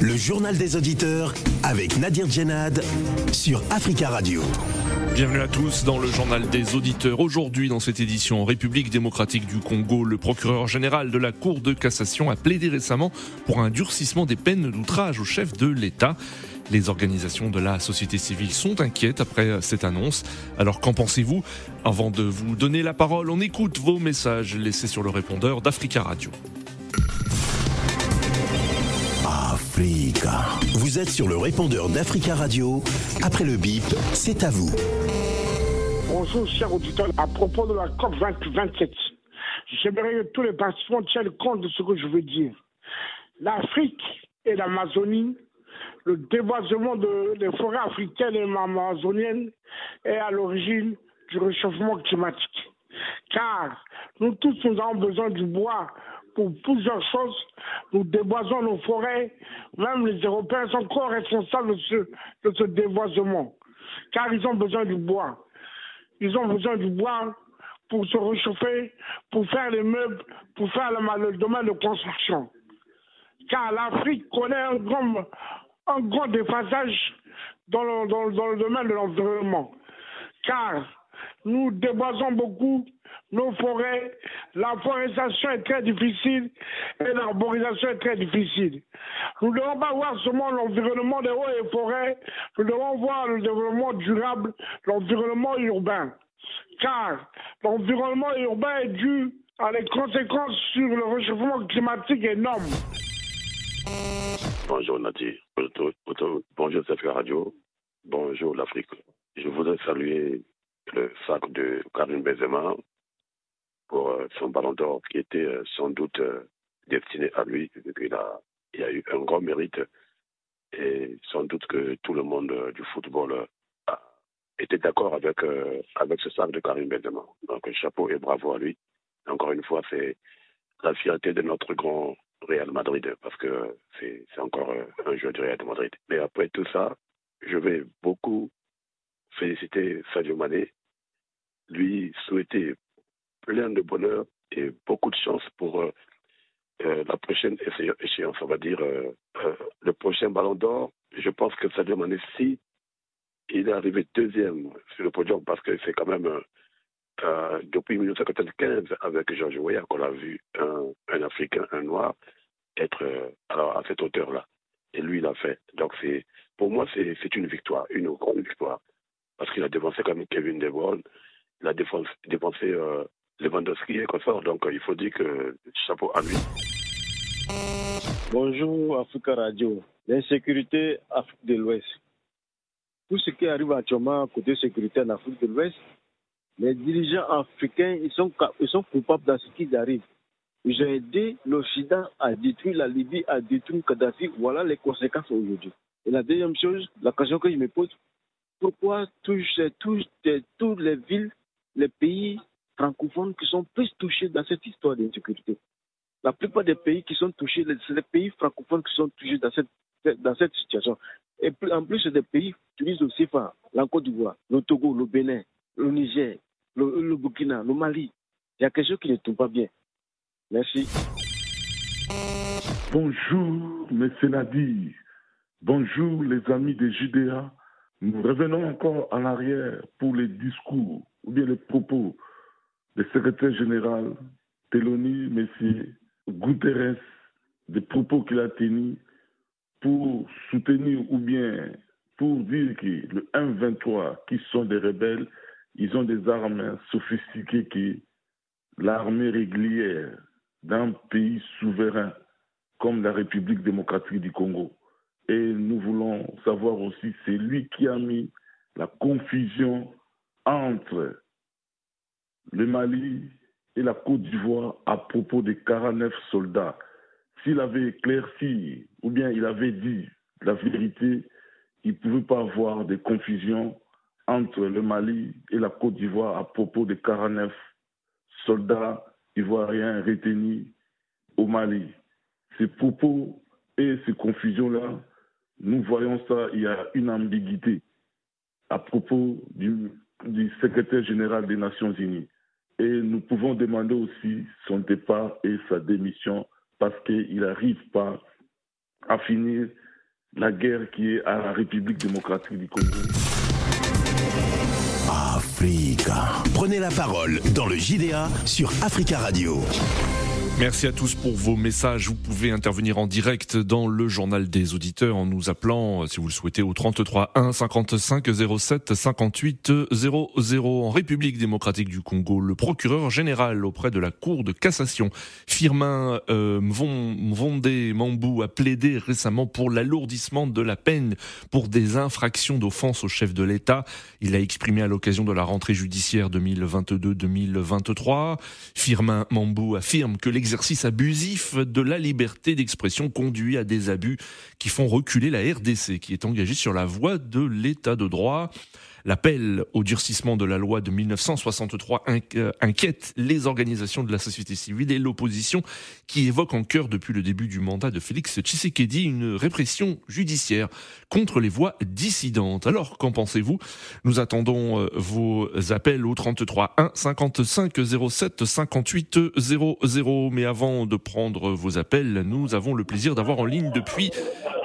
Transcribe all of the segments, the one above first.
Le journal des auditeurs avec Nadir Djenad sur Africa Radio. Bienvenue à tous dans le journal des auditeurs. Aujourd'hui, dans cette édition République démocratique du Congo, le procureur général de la Cour de cassation a plaidé récemment pour un durcissement des peines d'outrage au chef de l'État. Les organisations de la société civile sont inquiètes après cette annonce. Alors qu'en pensez-vous? Avant de vous donner la parole, on écoute vos messages laissés sur le répondeur d'Africa Radio. Africa. Vous êtes sur le répondeur d'Africa Radio. Après le bip, c'est à vous. Bonjour, chers auditeurs. À propos de la COP 27, j'aimerais que tous les participants tiennent compte de ce que je veux dire. L'Afrique et l'Amazonie le déboisement des forêts africaines et amazoniennes est à l'origine du réchauffement climatique. Car nous tous, nous avons besoin du bois pour plusieurs choses. Nous déboisons nos forêts. Même les Européens sont encore responsables de ce, déboisement. Car ils ont besoin du bois. Ils ont besoin du bois pour se réchauffer, pour faire les meubles, pour faire le, domaine de construction. Car l'Afrique connaît un grand, un dans le, dans le domaine de l'environnement. Car nous déboisons beaucoup nos forêts, la forestation est très difficile et l'arborisation est très difficile. Nous ne devons pas voir seulement l'environnement des hauts et forêts, nous devons voir le développement durable, l'environnement urbain. Car l'environnement urbain est dû à des conséquences sur le réchauffement climatique énorme. Bonjour Nadir, bonjour cette Radio, bonjour l'Afrique. Je voudrais saluer le sac de Karim Benzema pour euh, son ballon d'or qui était euh, sans doute euh, destiné à lui, vu qu'il a, il a eu un grand mérite. Et sans doute que tout le monde du football été d'accord avec, avec ce sac de Karim Benzema. Donc chapeau et bravo à lui. Encore une fois, c'est la fierté de notre grand Real Madrid parce que c'est encore un joueur du Real Madrid. Mais après tout ça, je vais beaucoup féliciter Sadio Mané, lui souhaiter plein de bonheur et beaucoup de chance pour euh, euh, la prochaine échéance, on va dire euh, le prochain Ballon d'Or. Je pense que Sadio Mané, si il est arrivé deuxième sur le podium, parce que c'est quand même depuis 1995 avec Georges Weah qu'on a vu un, Africain, un Noir, être alors à cette hauteur-là. Et lui, il a fait. Donc, pour moi, c'est une victoire, une grande victoire. Parce qu'il a dévancé comme Kevin De Bruyne, il a dépensé, dépensé Lewandowski et confort. Donc il faut dire que chapeau à lui. Bonjour Africa Radio. L'insécurité Afrique de l'Ouest. Tout ce qui arrive actuellement côté sécurité en Afrique de l'Ouest, les dirigeants africains, ils sont, ils sont coupables dans ce qui arrive. Ils ont aidé l'Occident à détruire la Libye, à détruire Kadhafi. Voilà les conséquences aujourd'hui. Et la deuxième chose, la question que je me pose, pourquoi toutes les villes, les pays francophones qui sont plus touchés dans cette histoire d'insécurité. La plupart des pays qui sont touchés, c'est les pays francophones qui sont touchés dans cette, dans cette situation. Et en plus, c'est des pays qui le CFA, la Côte d'Ivoire, le Togo, le Bénin, le Niger, le, Burkina, le Mali. Il y a quelque chose qui ne tourne pas bien. Merci. Bonjour, mes Nadir. Bonjour, les amis de Judéa. Nous revenons encore en arrière pour les discours ou bien les propos le secrétaire général Teloni Messier Guterres, des propos qu'il a tenus pour soutenir ou bien pour dire que le 1-23, qui sont des rebelles, ils ont des armes sophistiquées que l'armée régulière d'un pays souverain comme la République démocratique du Congo. Et nous voulons savoir aussi, c'est lui qui a mis la confusion entre le Mali et la Côte d'Ivoire à propos des 49 soldats. S'il avait éclairci ou bien il avait dit la vérité, il ne pouvait pas avoir de confusion entre le Mali et la Côte d'Ivoire à propos des 49 soldats ivoiriens retenus au Mali. Ces propos et ces confusions-là, nous voyons ça, il y a une ambiguïté à propos du, secrétaire général des Nations Unies. Et nous pouvons demander aussi son départ et sa démission parce qu'il n'arrive pas à finir la guerre qui est à la République démocratique du Congo. Africa. Prenez la parole dans le JDA sur Africa Radio. Merci à tous pour vos messages. Vous pouvez intervenir en direct dans le journal des auditeurs en nous appelant, si vous le souhaitez, au 33 1 55 07 58 00. En République démocratique du Congo, le procureur général auprès de la Cour de cassation, Firmin euh, Mvondé Mambou, a plaidé récemment pour l'alourdissement de la peine pour des infractions d'offense au chef de l'État. Il a exprimé à l'occasion de la rentrée judiciaire 2022-2023. Firmin Mambou affirme que les l'exercice abusif de la liberté d'expression conduit à des abus qui font reculer la RDC, qui est engagée sur la voie de l'état de droit. L'appel au durcissement de la loi de 1963 euh, inquiète les organisations de la société civile et l'opposition qui évoque en cœur depuis le début du mandat de Félix Tshisekedi une répression judiciaire contre les voix dissidentes. Alors, qu'en pensez-vous? Nous attendons euh, vos appels au 33 1 55 07 58 00. Mais avant de prendre vos appels, nous avons le plaisir d'avoir en ligne depuis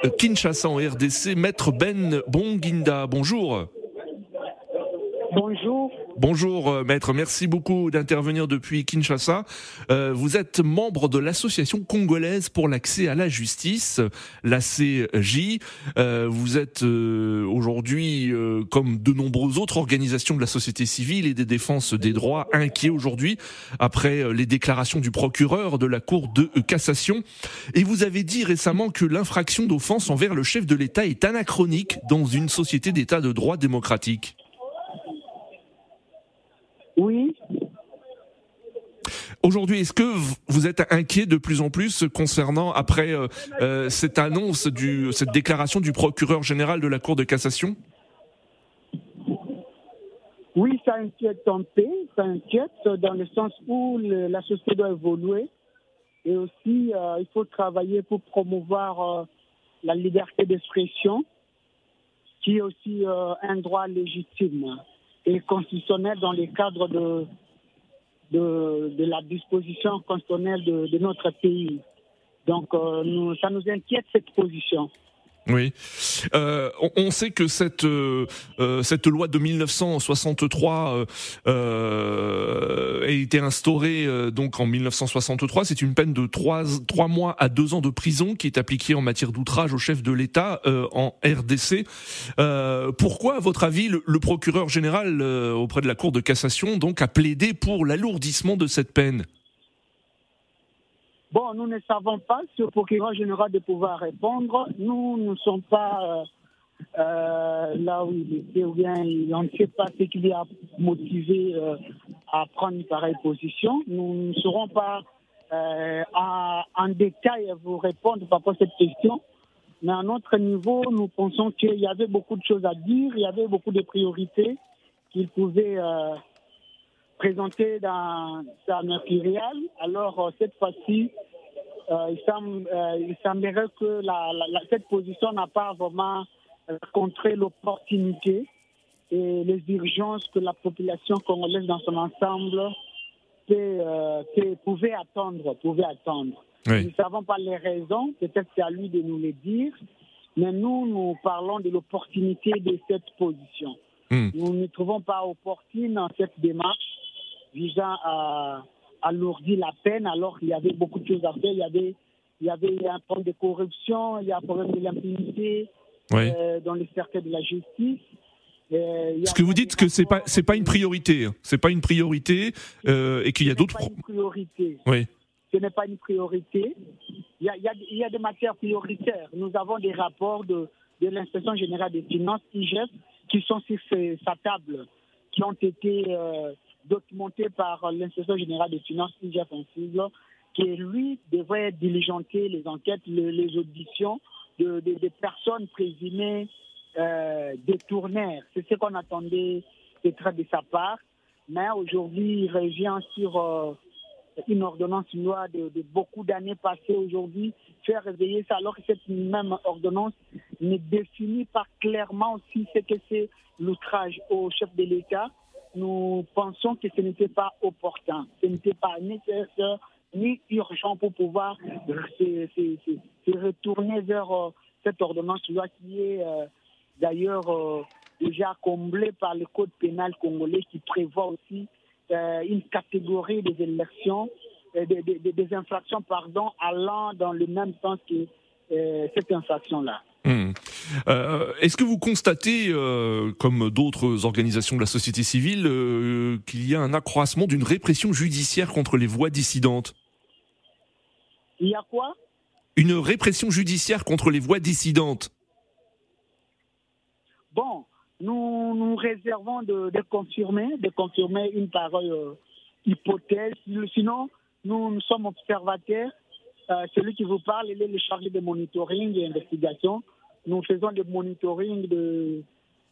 euh, Kinshasa en RDC Maître Ben Bonginda. Bonjour. Bonjour. Bonjour euh, maître, merci beaucoup d'intervenir depuis Kinshasa. Euh, vous êtes membre de l'association congolaise pour l'accès à la justice, l'ACJ. Euh, vous êtes euh, aujourd'hui, comme de nombreuses autres organisations de la société civile et des défenses des droits, inquiets aujourd'hui après les déclarations du procureur de la Cour de cassation. Et vous avez dit récemment que l'infraction d'offense envers le chef de l'État est anachronique dans une société d'État de droit démocratique. Oui. Aujourd'hui, est-ce que vous êtes inquiet de plus en plus concernant, après euh, euh, cette annonce, du, cette déclaration du procureur général de la Cour de cassation? Oui, ça inquiète un peu, ça inquiète dans le sens où le, la société doit évoluer. Et aussi euh, il faut travailler pour promouvoir euh, la liberté d'expression qui est aussi un droit légitime et constitutionnel dans les cadres de, de, la disposition constitutionnelle de, de notre pays. Donc, euh, nous, ça nous inquiète cette position. Oui, euh, on, sait que cette euh, cette loi de 1963 euh, a été instaurée euh, donc en 1963. C'est une peine de trois trois mois à deux ans de prison qui est appliquée en matière d'outrage au chef de l'État euh, en RDC. Euh, pourquoi, à votre avis, le, le procureur général auprès de la Cour de cassation donc a plaidé pour l'alourdissement de cette peine? Bon, nous ne savons pas si le procureur général de pouvoir répondre. Nous ne sommes pas euh, euh, là où il était, ou bien on ne sait pas ce qui lui a motivé euh, à prendre une pareille position. Nous ne serons pas euh, en, détail à vous répondre par rapport à cette question. Mais à notre niveau, nous pensons qu'il y avait beaucoup de choses à dire, il y avait beaucoup de priorités qu'il pouvait euh, présenté dans sa mercurial. Alors, euh, cette fois-ci, euh, il, semble, euh, il semblerait que la, la, cette position n'a pas vraiment rencontré l'opportunité et les urgences que la population congolaise dans son ensemble peut, euh, peut, pouvait attendre. Pouvait attendre. Oui. Nous ne savons pas les raisons, peut-être c'est à lui de nous les dire, mais nous, nous parlons de l'opportunité de cette position. Mm. Nous ne trouvons pas opportune cette démarche visant à alourdir la peine alors qu'il y avait beaucoup de choses à faire. Il y avait, il y avait un problème de corruption, il y a un problème de l'impunité oui. euh, dans les cercles de la justice. Euh, Ce que vous dites que c'est pas c'est pas une priorité, c'est pas une priorité euh, et qu'il y a d'autres priorités. Oui. Ce n'est pas une priorité. Il y, a, il, y a, il y a des matières prioritaires. Nous avons des rapports de, de l'inspection générale des finances IGF qui sont sur sa table, qui ont été euh, documenté par l'inspecteur général des finances, IGF qui lui devrait diligenter les enquêtes, les, auditions de, de, de, personnes présumées euh, détournaires. C'est ce qu'on attendait peut-être de sa part. Mais aujourd'hui, il revient sur euh, une ordonnance, loi de, de beaucoup d'années passées aujourd'hui, faire réveiller ça, alors que cette même ordonnance ne définit pas clairement aussi ce que c'est l'outrage au chef de l'État nous pensons que ce n'était pas opportun, ce n'était pas nécessaire ni urgent pour pouvoir se, retourner vers euh, cette ordonnance-loi qui est euh, d'ailleurs euh, déjà comblée par le code pénal congolais qui prévoit aussi une catégorie des élections, des, infractions pardon, allant dans le même sens que cette infraction-là. Hmm. Euh, Est-ce que vous constatez, euh, comme d'autres organisations de la société civile, euh, qu'il y a un accroissement d'une répression judiciaire contre les voix dissidentes? Il y a quoi? Une répression judiciaire contre les voix dissidentes Bon, nous nous réservons de, de confirmer, de confirmer une pareille hypothèse. Sinon, nous, nous sommes observateurs. Celui qui vous parle, il est le chargé de monitoring et investigation. Nous faisons des monitoring de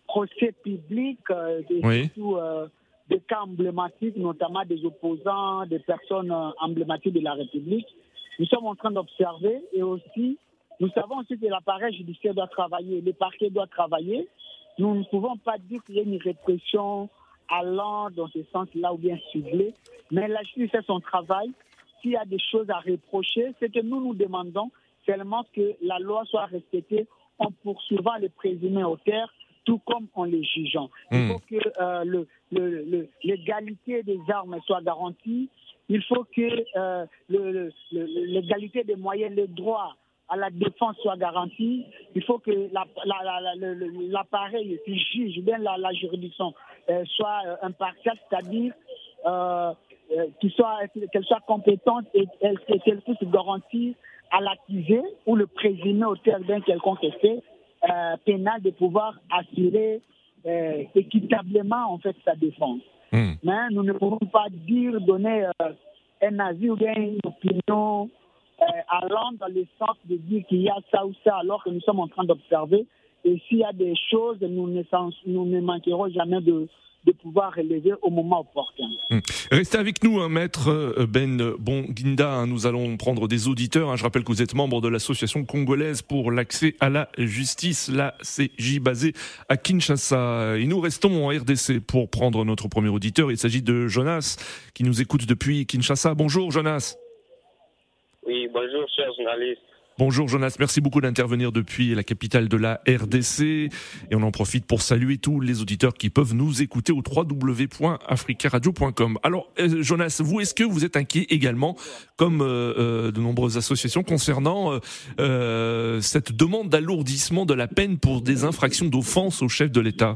procès publics, euh, et Oui. surtout euh, des cas emblématiques, notamment des opposants, des personnes euh, emblématiques de la République. Nous sommes en train d'observer et aussi, nous savons aussi que l'appareil judiciaire doit travailler, le parquet doit travailler. Nous ne pouvons pas dire qu'il y a une répression allant dans ce sens-là ou bien ciblée, mais la justice fait son travail. S'il y a des choses à reprocher, c'est que nous nous demandons seulement que la loi soit respectée en poursuivant les présumés auteurs, tout comme en les jugeant. Il Hmm. faut que euh, le- le- le- l'égalité des armes soit garantie. Il faut que euh, le- le- le- l'égalité des moyens, les droits à la défense soient garantis. Il faut que la- la- la- la- le- le- l'appareil qui juge, bien la, juridiction, euh, soit impartial, c'est-à-dire soit- qu'elle soit compétente et qu'elle puisse garantir à l'accusé ou le présumé auteur d'un quelconque effet euh, pénal de pouvoir assurer euh, équitablement en fait sa défense. Hmm. Mais nous ne pouvons pas dire, donner euh, un avis ou bien une opinion euh, allant dans le sens de dire qu'il y a ça ou ça alors que nous sommes en train d'observer. Et s'il y a des choses, nous ne, sens- nous ne manquerons jamais de, de pouvoir relever au moment opportun. Restez avec nous, hein, maître euh, Ben Bonginda. hein, Nous allons prendre des auditeurs. hein. Je rappelle que vous êtes membre de l'association congolaise pour l'accès à la justice, la CJ basée à Kinshasa. Et nous restons en RDC pour prendre notre premier auditeur. Il s'agit de Jonas qui nous écoute depuis Kinshasa. Bonjour Jonas. Oui, bonjour, chers journalistes. Bonjour Jonas, merci beaucoup d'intervenir depuis la capitale de la RDC et on en profite pour saluer tous les auditeurs qui peuvent nous écouter au www.africaradio.com. Alors euh, Jonas, vous est-ce que vous êtes inquiet également, comme euh, euh, de nombreuses associations, concernant cette demande d'alourdissement de la peine pour des infractions d'offense au chef de l'État?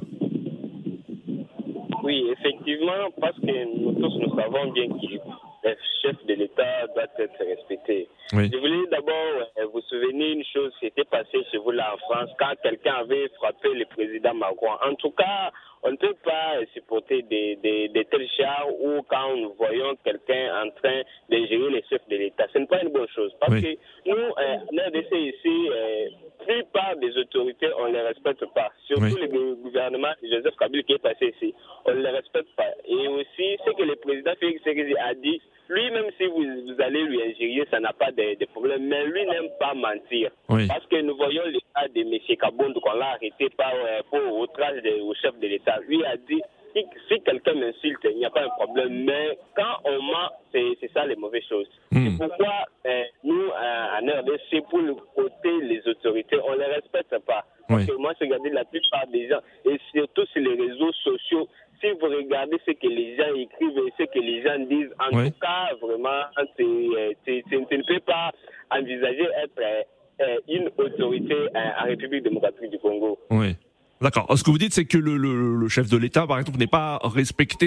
Oui, effectivement, parce que nous tous nous savons bien que le chef de l'État doit être respecté. Oui. Je voulais d'abord euh, vous souvenir une chose qui était passée chez vous là en France quand quelqu'un avait frappé le président Macron. En tout cas, on ne peut pas supporter des, des, des tels chars ou quand nous voyons quelqu'un en train de gérer les chefs de l'État. Ce n'est pas une bonne chose parce Oui. que nous, euh, en RDC ici, euh, plupart des autorités, on ne les respecte pas. Surtout Oui. le gou- gouvernement Joseph Kabila qui est passé ici. On ne les respecte pas. Et aussi, ce que le président Félix Tshisekedi a dit, lui-même, si vous, vous allez lui ingérer, ça n'a pas de, de problème. Mais lui n'aime pas mentir. Oui. Parce que nous voyons le cas de M. Kabondo qu'on l'a arrêté par, euh, pour outrage de- au chef de l'État. Lui a dit si, si quelqu'un m'insulte, il n'y a pas un problème. Mais quand on ment, c'est ça les mauvaises choses. Hmm. C'est pourquoi euh, nous, euh, en RDC, pour le côté les autorités, on ne les respecte pas. Parce Oui. que moi, je regardais la plupart des gens, et surtout sur les réseaux sociaux, si vous regardez ce que les gens écrivent et ce que les gens disent, en Oui. tout cas, vraiment, c'est, euh, tu ne peux pas envisager être euh, euh, une autorité euh, en République démocratique du Congo. Oui. D'accord. Ce que vous dites, c'est que le, le- le chef de l'État, par exemple, n'est pas respecté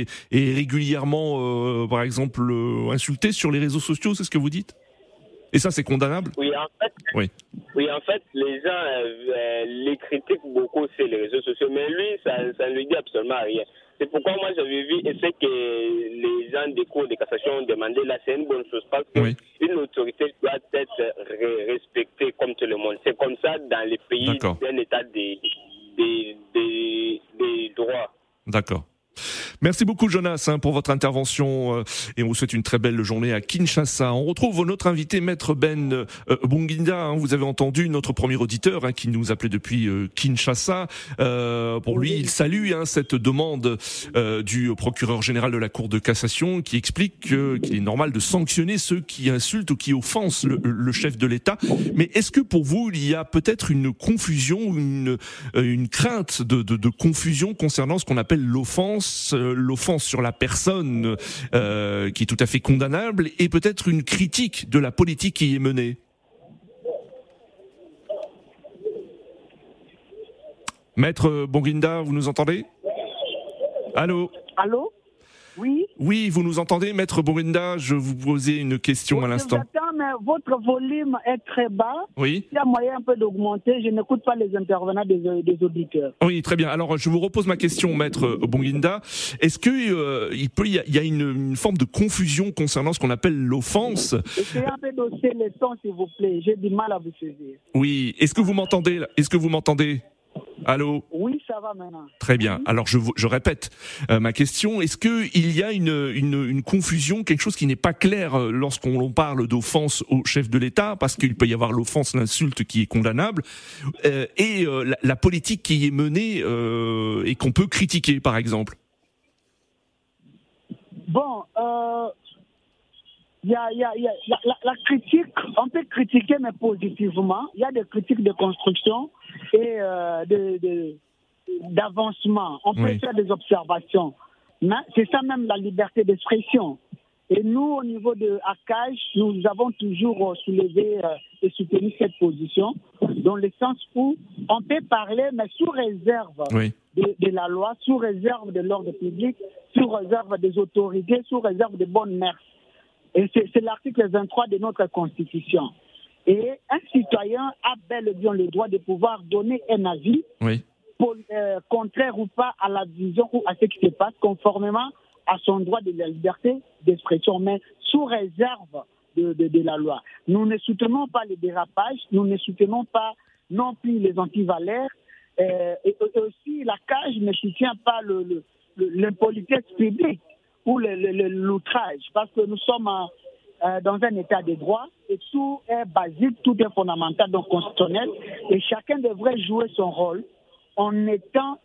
et, et régulièrement, euh, par exemple, euh, insulté sur les réseaux sociaux, c'est ce que vous dites? Et ça, c'est condamnable? Oui, en fait, Oui. oui, en fait, les gens euh, euh, les critiquent beaucoup sur les réseaux sociaux, mais lui, ça, ça ne lui dit absolument rien. C'est pourquoi moi j'avais vu et c'est que les gens des cours de cassation ont demandé là, c'est une bonne chose parce que Oui. une autorité doit être re- respectée comme tout le monde. C'est comme ça dans les pays d'un état des, des, des, des droits. D'accord. Merci beaucoup Jonas hein, pour votre intervention euh, et on vous souhaite une très belle journée à Kinshasa. On retrouve notre invité Maître Ben euh, Bunginda. Hein, vous avez entendu notre premier auditeur hein, qui nous appelait depuis euh, Kinshasa. Pour lui, il salue cette demande du procureur général de la Cour de cassation qui explique qu'il est normal de sanctionner ceux qui insultent ou qui offensent le, le chef de l'État. Mais est-ce que pour vous, il y a peut-être une confusion, une, une crainte de, de, de confusion concernant ce qu'on appelle l'offense, l'offense sur la personne euh, qui est tout à fait condamnable, et peut-être une critique de la politique qui y est menée. Maître Bonginda, vous nous entendez? Allô? Allô? Oui Oui, vous nous entendez, Maître Bonginda Je vous posais une question oui, à l'instant. mais votre volume est très bas. Oui. Il y a moyen un peu d'augmenter. Je n'écoute pas les intervenants des, des, auditeurs. Oui, très bien. Alors, je vous repose ma question, Maître Bonginda. Est-ce que euh, il peut, il y a, une, une, forme de confusion concernant ce qu'on appelle l'offense? Essayez un peu d'hausser le son, s'il vous plaît. J'ai du mal à vous saisir. Oui. Est-ce que vous m'entendez Est-ce que vous m'entendez? Allô Oui, ça va maintenant. Très bien. Alors je, je répète euh, ma question. Est-ce que il y a une, une, une confusion, quelque chose qui n'est pas clair euh, lorsqu'on parle d'offense au chef de l'État, parce qu'il peut y avoir l'offense, l'insulte qui est condamnable, euh, et la, la, politique qui est menée et qu'on peut critiquer, par exemple? Bon, y a, y a, y a la, la, la, critique, on peut critiquer mais positivement. Il y a des critiques de construction et euh, de, de, d'avancement. On peut Oui. faire des observations. Mais c'est ça même la liberté d'expression. Et nous, au niveau de ACAJ, nous avons toujours euh, soulevé euh, et soutenu cette position, dans le sens où on peut parler, mais sous réserve Oui. de, de la loi, sous réserve de l'ordre public, sous réserve des autorités, sous réserve de bonnes mœurs. Et c'est c'est l'article 23 de notre Constitution. Et un citoyen a bel et bien le droit de pouvoir donner un avis, Oui. pour- euh, contraire ou pas à la vision ou à ce qui se passe, conformément à son droit de la liberté d'expression, mais sous réserve de, de- de la loi. Nous ne soutenons pas les dérapages, nous ne soutenons pas non plus les antivalaires, euh, et, et aussi la cage ne soutient pas le, le, le- l'impolitesse publique ou l'outrage, parce que nous sommes en- euh, dans un état de droit et tout est basique, tout est fondamental, donc constitutionnel, et chacun devrait jouer son rôle en étant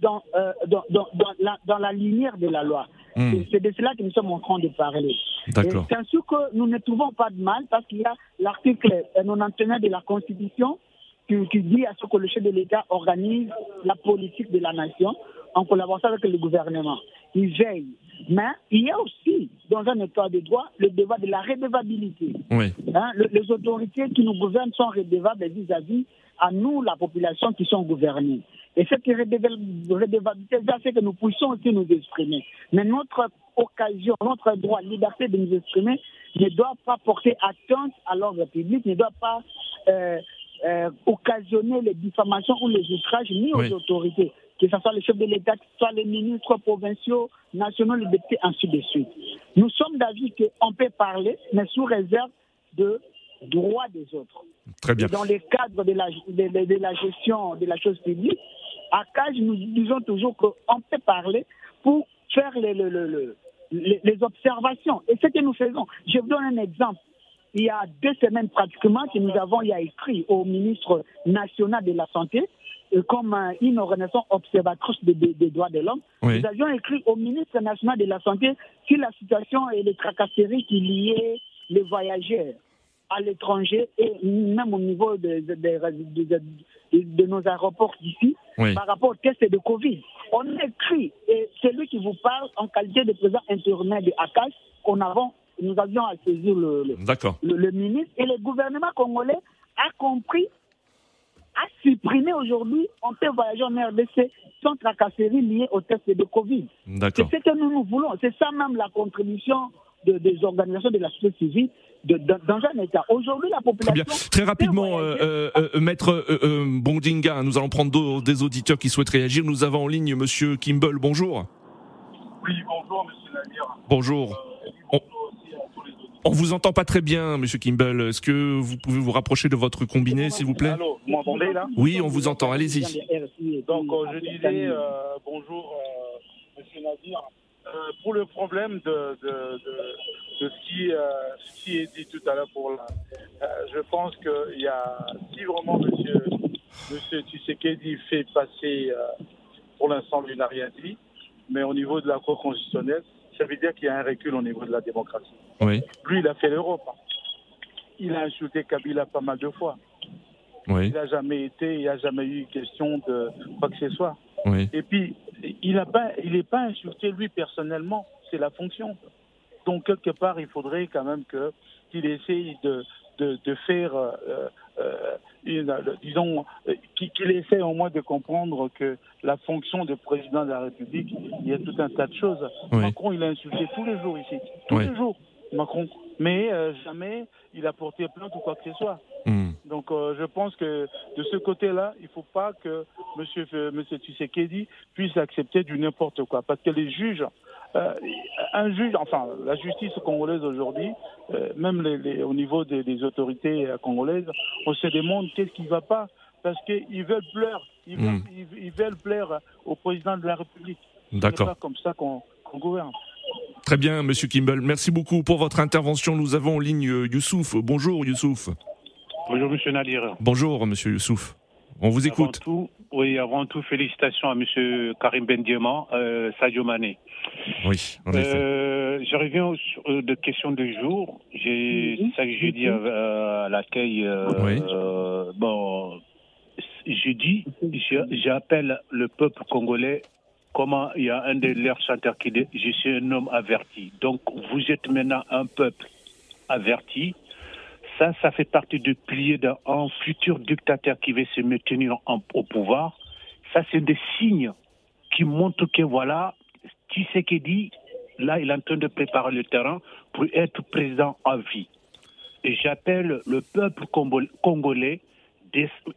dans, euh, dans, dans, dans la, dans la lumière de la loi. Hmm. C'est- de cela que nous sommes en train de parler. C'est sûr que nous ne trouvons pas de mal parce qu'il y a l'article euh, 91 de la Constitution qui, qui dit à ce que le chef de l'État organise la politique de la nation en collaboration avec le gouvernement. Il veille. Mais il y a aussi, dans un État de droit, le débat de la redevabilité. Oui. Hein, le- les autorités qui nous gouvernent sont redevables vis-à-vis à nous, la population qui sont gouvernée. Et cette redeva- redevabilité, c'est que nous puissions aussi nous exprimer. Mais notre occasion, notre droit, liberté de nous exprimer ne doit pas porter atteinte à l'ordre public, ne doit pas euh, euh, occasionner les diffamations ou les outrages ni aux Oui. autorités, que ce soit le chef de l'État, que ce soit les ministres provinciaux, nationaux, les députés, ainsi de suite. Nous sommes d'avis qu'on peut parler, mais sous réserve de droits des autres. Très bien. Et dans le cadre de la, de, de- de la gestion de la chose publique, à CAGE, nous disons toujours qu'on peut parler pour faire les, le- le- le- les, les observations. Et ce que nous faisons, je vous donne un exemple. Il y a deux semaines pratiquement que nous avons il y a écrit au ministre national de la Santé, comme euh, une organisation observatrice des des- des droits de l'homme, Oui. nous avions écrit au ministre national de la Santé sur la situation et les tracasseries qui liaient les voyageurs à l'étranger et même au niveau de, de, de- de- de- de nos aéroports d'ici Oui. par rapport au test de Covid. On écrit, et celui qui vous parle en qualité de président intérimaire de ACAS, qu'on avons, nous avions à saisir le, le, D'accord. le- le ministre et le gouvernement congolais a compris, a supprimé aujourd'hui, on peut voyager en RDC sans tracasserie liée au test de Covid. C'est ce que nous, nous voulons. C'est ça même la contribution de- des organisations de la société civile de- dans, dans un État. Aujourd'hui, la Très population. bien. Très rapidement, euh, euh, euh, maître euh, euh, Bondinga, nous allons prendre des auditeurs qui souhaitent réagir. Nous avons en ligne Monsieur Kimball. Bonjour. Oui, bonjour, monsieur Namir. Bonjour. On, vous entend pas très bien, Monsieur Kimball. Est-ce que vous pouvez vous rapprocher de votre combiné, s'il vous plaît? Allô, vous m'entendez là? Oui, on vous entend. Allez-y. Donc, euh, je disais euh, bonjour, euh, M. Nadir. Euh, pour le problème de, de, de, de ce, qui, ce qui est dit tout à l'heure pour la, je pense qu'il y a, si vraiment monsieur, monsieur Tshisekedi fait passer, pour l'instant, il n'a rien dit, mais au niveau de la Cour constitutionnelle, ça veut dire qu'il y a un recul au niveau de la démocratie. Oui, Lui, il a fait l'Europe. Il a insulté Kabila pas mal de fois. oui, Il n'a jamais été, il n'y a jamais eu question de quoi que ce soit. oui. Et puis, il n'est pas, il est pas insulté lui personnellement, c'est la fonction. Donc, quelque part, il faudrait quand même que qu'il essaye de, de, de faire, euh, euh, une, disons, euh, qu'il essaie au moins de comprendre que la fonction de président de la République, il y a tout un tas de choses. Oui. Macron, il a insulté tous les jours ici, tous Oui. les jours, Macron. Mais euh, jamais il a porté plainte ou quoi que ce soit. Hmm. Donc euh, je pense que de ce côté-là, il ne faut pas que Monsieur, euh, Monsieur Tshisekedi puisse accepter du n'importe quoi. Parce que les juges, euh, un juge, enfin la justice congolaise aujourd'hui, euh, même les, les- au niveau des, des autorités euh, congolaises, on se demande qu'est-ce qui ne va pas. Parce qu'ils veulent plaire, ils veulent, Mm. ils, ils veulent plaire au président de la République. Ce n'est D'accord. pas comme ça qu'on gouverne. Très bien, Monsieur Kimball. Merci beaucoup pour votre intervention. Nous avons en ligne Youssouf. Bonjour, Youssouf. Bonjour Monsieur Nadir. Bonjour, Monsieur Youssouf. On vous écoute. Avant tout, oui, avant tout, félicitations à Monsieur Karim Bendiema, euh, Sadio Mané. Oui, en effet. Euh, je reviens aux euh, de questions du jour. J'ai c'est ça que j'ai dit à, à l'accueil. euh, Oui. euh, bon, j'ai dit, je- j'appelle le peuple congolais. Comment il y a un de leurs chanteurs qui dit Je suis un homme averti. Donc vous êtes maintenant un peuple averti. Ça, ça fait partie du pilier d'un un futur dictateur qui va se maintenir en- au pouvoir. Ça, c'est des signes qui montrent que voilà, Tshisekedi, là, il est en train de préparer le terrain pour être président à vie. Et j'appelle le peuple congo- congolais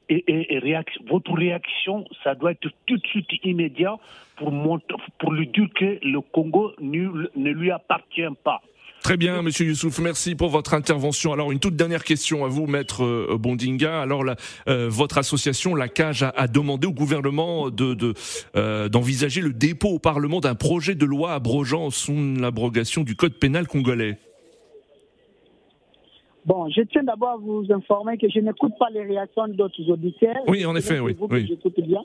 et, votre réaction, ça doit être tout de suite immédiat pour, montrer, pour lui dire que le Congo ne lui appartient pas. Très bien, Monsieur Youssouf, merci pour votre intervention. Alors, une toute dernière question à vous, Maître euh, Bondinga. Alors, la- euh, votre association, la CAGE, a, a demandé au gouvernement de, de, euh, d'envisager le dépôt au Parlement d'un projet de loi abrogeant son l'abrogation du code pénal congolais. Bon, je tiens d'abord à vous informer que je n'écoute pas les réactions d'autres auditeurs. Oui, en effet, oui, oui. J'écoute bien.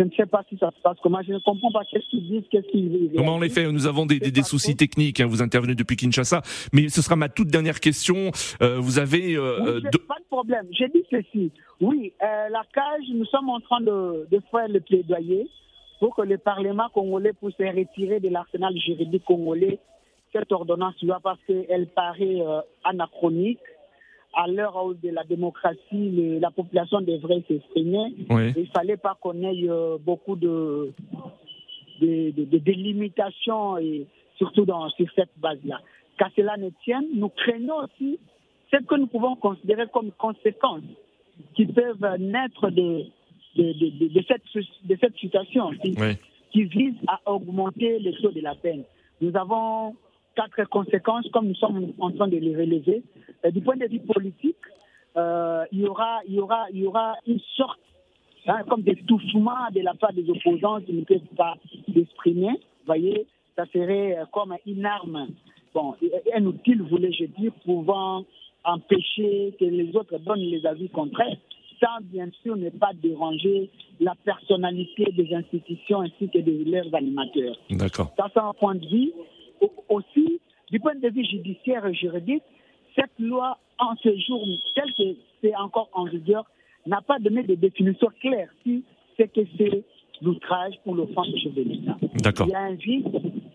Je ne sais pas si ça se passe comment. Je ne comprends pas qu'est-ce qu'ils disent, qu'est-ce qu'ils Comment en effet, nous avons des, des, des soucis techniques. hein, vous intervenez depuis Kinshasa, mais ce sera ma toute dernière question. Euh, vous avez euh, Oui, Pas de problème. J'ai dit ceci. Oui, euh, la cage, nous sommes en train de, de faire le plaidoyer pour que le Parlement congolais puisse retirer de l'arsenal juridique congolais cette ordonnance-là parce qu'elle paraît euh, anachronique. À l'heure où de la démocratie, la population devrait s'exprimer. Oui. Il ne fallait pas qu'on ait euh, beaucoup de, de, de- de délimitations, et surtout dans, sur cette base-là. Qu'à cela ne tienne, nous craignons aussi ce que nous pouvons considérer comme conséquences qui peuvent naître de, de, cette, de cette situation Oui. qui vise à augmenter le taux de la peine. Nous avons quatre conséquences, comme nous sommes en train de les relever. Du point de vue politique, euh, il, y aura, il, y aura, il y aura une sorte hein, comme d'étouffement de la part des opposants qui ne peuvent pas s'exprimer. Vous voyez, ça serait euh, comme une arme, bon, un outil, voulais-je dire, pouvant empêcher que les autres donnent les avis contraires, sans bien sûr ne pas déranger la personnalité des institutions ainsi que de leurs animateurs. D'accord. Ça, c'est un point de vue. Au- Aussi, du point de vue judiciaire et juridique, cette loi, en ce jour, telle que c'est encore en vigueur, n'a pas donné de définition claire si c'est que c'est l'outrage ou l'offense au chef de l'État. D'accord. Il y a un vide,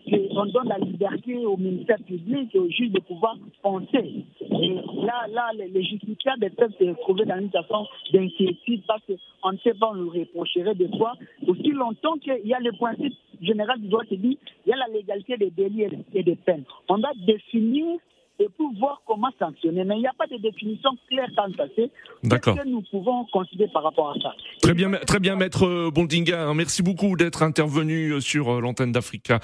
c'est- on donne la liberté au ministère public et au juge de pouvoir penser. Et là, là les, les justiciables peuvent se trouver dans une situation d'inquiétude parce qu'on ne sait pas, on nous reprocherait des fois. Aussi longtemps qu'il y a le principe général du droit qui dit il y a la légalité des délits et- et des peines. On doit définir et pour voir comment sanctionner. Mais il n'y a pas de définition claire quant à. Qu'est-ce que nous pouvons considérer par rapport à ça Très bien, très bien, maître euh, Bondinga. hein. Merci beaucoup d'être intervenu euh, sur euh, l'antenne d'Africa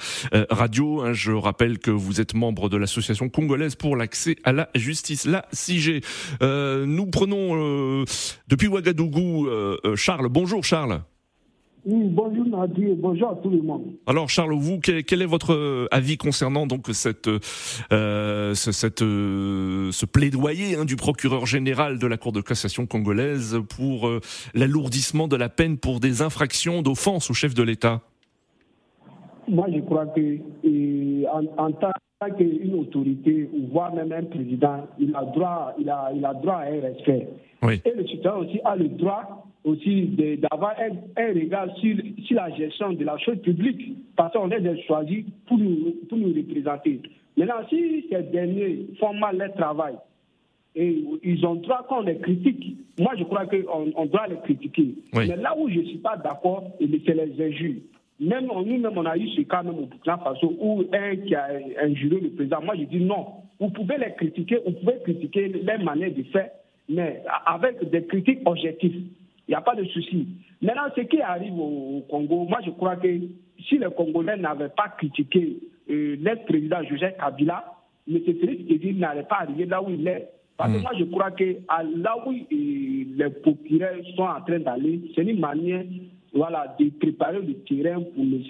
Radio. hein. Je rappelle que vous êtes membre de l'association congolaise pour l'accès à la justice, la CIG. Euh, nous prenons euh, depuis Ouagadougou euh, Charles. Bonjour Charles. Oui, bonjour Nadir, bonjour à tout le monde. Alors Charles, vous, quel, est votre euh, avis concernant donc cette, euh, ce, cette, euh, ce plaidoyer hein, du procureur général de la Cour de cassation congolaise pour l'alourdissement de la peine pour des infractions d'offense au chef de l'État? Moi, je crois que en, tant qu'une autorité, voire même un président, il a droit, il a, il a droit à un respect. Et le citoyen aussi a le droit aussi d'avoir un, regard sur, sur, la gestion de la chose publique, parce qu'on est choisi pour nous, pour nous représenter. Maintenant, si ces derniers font mal leur travail, et ils ont droit qu'on les critique, moi je crois qu'on on doit les critiquer. Mais là où je ne suis pas d'accord, c'est les injures. Même nous-mêmes, on a eu ce cas même au Burkina Faso où un qui a injuré le président, moi je dis non. Vous pouvez les critiquer, vous pouvez critiquer leur manière de faire, mais avec des critiques objectives. Il n'y a pas de souci. Maintenant, ce qui arrive au Congo, moi je crois que si les Congolais n'avaient pas critiqué euh, l'ex-président Joseph Kabila, M. Félix Kédi n'allait pas arriver là où il est. Parce que hmm. moi je crois que à là où euh, les procureurs sont en train d'aller, c'est une manière voilà, de préparer le terrain pour M.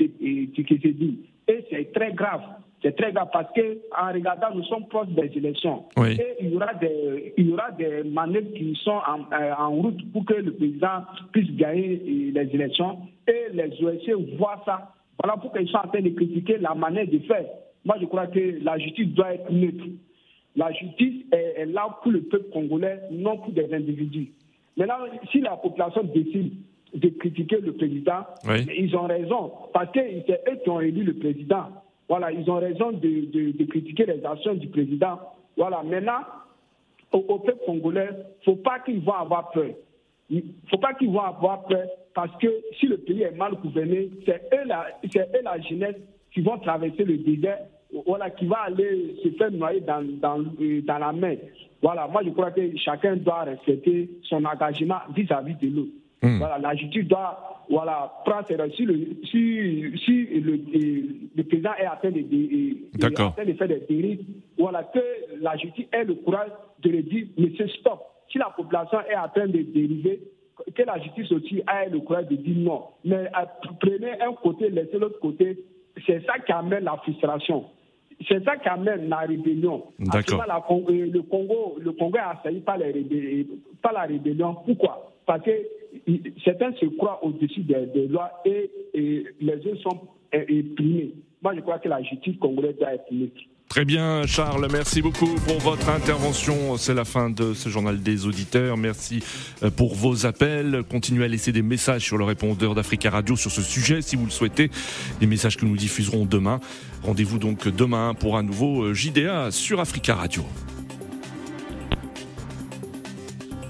Tshisekedi. Et c'est très grave. C'est très grave parce que en regardant, nous sommes proches des élections. Et il y aura des, il y aura des manœuvres qui sont en, euh, en, route pour que le président puisse gagner euh, les élections. Et les OSC voient ça. Voilà pourquoi ils sont en train de critiquer la manière de faire. Moi, je crois que la justice doit être neutre. La justice est, là pour le peuple congolais, non pour des individus. Maintenant, si la population décide de critiquer le président, ils ont raison, parce que c'est eux qui ont élu le président. Voilà, ils ont raison de, critiquer les actions du président. Voilà, maintenant, au, peuple congolais, il ne faut pas qu'ils vont avoir peur. Il ne faut pas qu'ils vont avoir peur parce que si le pays est mal gouverné, c'est eux la, la jeunesse qui vont traverser le désert, voilà, qui va aller se faire noyer dans, dans, dans la mer. Voilà, moi je crois que chacun doit respecter son engagement vis-à-vis de l'autre. Hmm. Voilà, la justice doit voilà, prendre si le, si, si le, le, président est atteint de, de, de faire des dérives, voilà, que la justice ait le courage de le dire, monsieur, stop. Si la population est en train de dériver, que la justice aussi ait le courage de dire non. Mais euh, prenez un côté, laissez l'autre côté, c'est ça qui amène la frustration. C'est ça qui amène la rébellion. D'accord. Euh, le Congo, le Congo est assailli par, les par la rébellion. Pourquoi? Parce que certains se croient au-dessus des, lois et, les autres sont éprimés. Moi, je crois que la justice congolaise doit être neutre. Très bien, Charles. Merci beaucoup pour votre intervention. C'est la fin de ce journal des auditeurs. Merci euh, pour vos appels. Continuez à laisser des messages sur le répondeur d'Africa Radio sur ce sujet si vous le souhaitez. Des messages que nous diffuserons demain. Rendez-vous donc demain pour un nouveau euh, JDA sur Africa Radio.